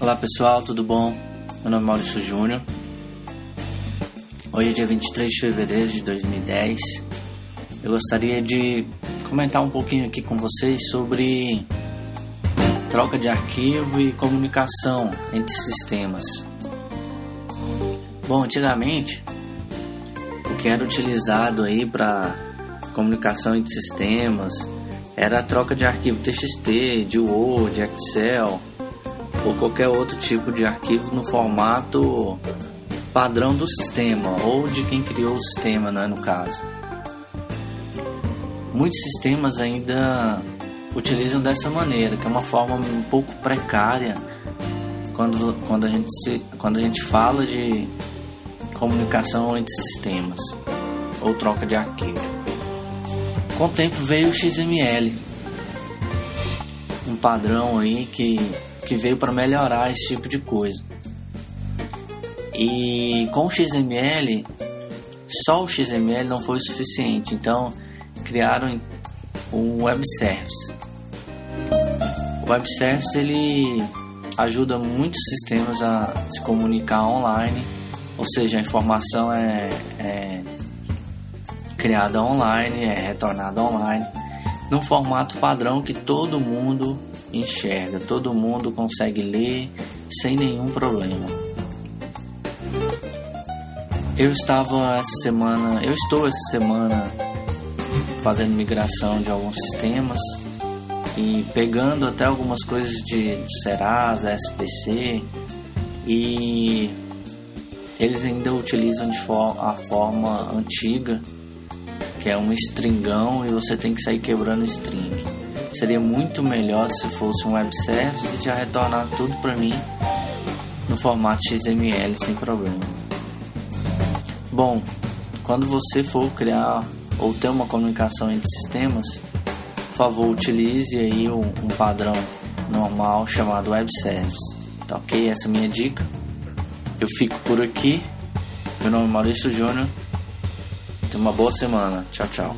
Olá pessoal, tudo bom? Meu nome é Maurício Júnior. Hoje é dia 23 de fevereiro de 2010. Eu gostaria de comentar um pouquinho aqui com vocês sobre troca de arquivo e comunicação entre sistemas. Bom, antigamente o que era utilizado aí para comunicação entre sistemas era a troca de arquivo TXT, de Word, Excel ou qualquer outro tipo de arquivo no formato padrão do sistema ou de quem criou o sistema, né, no caso. Muitos sistemas ainda utilizam dessa maneira, que é uma forma um pouco precária quando, quando, a, gente se, quando a gente fala de comunicação entre sistemas ou troca de arquivo. Com o tempo veio o XML, um padrão aí que, que veio para melhorar esse tipo de coisa. E com o XML, só o XML não foi o suficiente, então criaram o Web Service. O Web Service ele ajuda muitos sistemas a se comunicar online, ou seja, a informação é, é criada online, é retornada online, num formato padrão que todo mundo enxerga, todo mundo consegue ler sem nenhum problema. Eu estava essa semana, eu estou essa semana fazendo migração de alguns sistemas e pegando até algumas coisas de, Serasa, SPC e eles ainda utilizam for a forma antiga que é um stringão e você tem que sair quebrando o string. Seria muito melhor se fosse um web service e já retornar tudo para mim no formato XML sem problema. Bom, quando você for criar ou ter uma comunicação entre sistemas, por favor utilize aí um, um padrão normal chamado web service. Tá ok? Essa é a minha dica. Eu fico por aqui. Meu nome é Maurício Júnior. Tenha uma boa semana. Tchau, tchau.